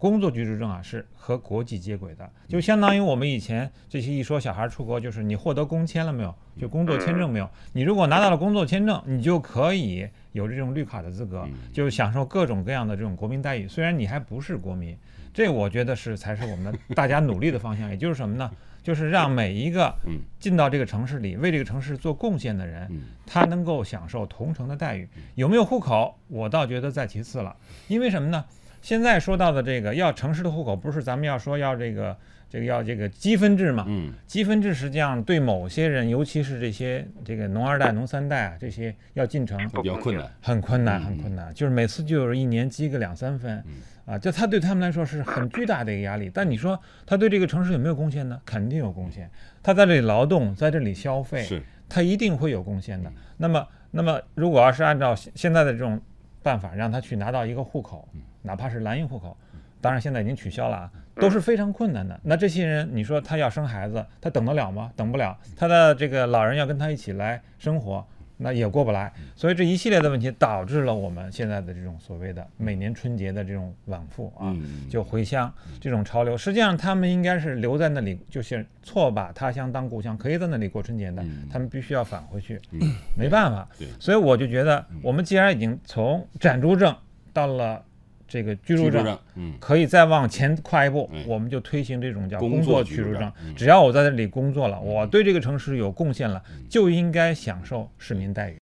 工作居住证啊是和国际接轨的，就相当于我们以前这些一说小孩出国，就是你获得工签了没有，就工作签证没有，你如果拿到了工作签证，你就可以有这种绿卡的资格，就享受各种各样的这种国民待遇。虽然你还不是国民，这我觉得是才是我们大家努力的方向，也就是什么呢？就是让每一个进到这个城市里为这个城市做贡献的人，他能够享受同城的待遇。有没有户口，我倒觉得在其次了。因为什么呢？现在说到的这个要城市的户口，不是咱们要说要这个这个要这个积分制嘛？积分制实际上对某些人，尤其是这些这个农二代、农三代啊，这些要进城比较困难，很困难，很困难。就是每次就是一年积个两三分。啊，就他对他们来说是很巨大的一个压力。但你说他对这个城市有没有贡献呢？肯定有贡献。他在这里劳动，在这里消费，是，他一定会有贡献的。那么，那么如果要是按照现在的这种办法，让他去拿到一个户口，哪怕是蓝印户口，当然现在已经取消了啊，都是非常困难的。那这些人，你说他要生孩子，他等得了吗？等不了。他的这个老人要跟他一起来生活。那也过不来，所以这一系列的问题导致了我们现在的这种所谓的每年春节的这种往复啊，就回乡这种潮流。实际上，他们应该是留在那里，就是错把他乡当故乡，可以在那里过春节的，他们必须要返回去，没办法。所以我就觉得，我们既然已经从暂住证到了。这个居住证，嗯，可以再往前跨一步，我们就推行这种叫工作居住证。只要我在这里工作了，我对这个城市有贡献了，就应该享受市民待遇。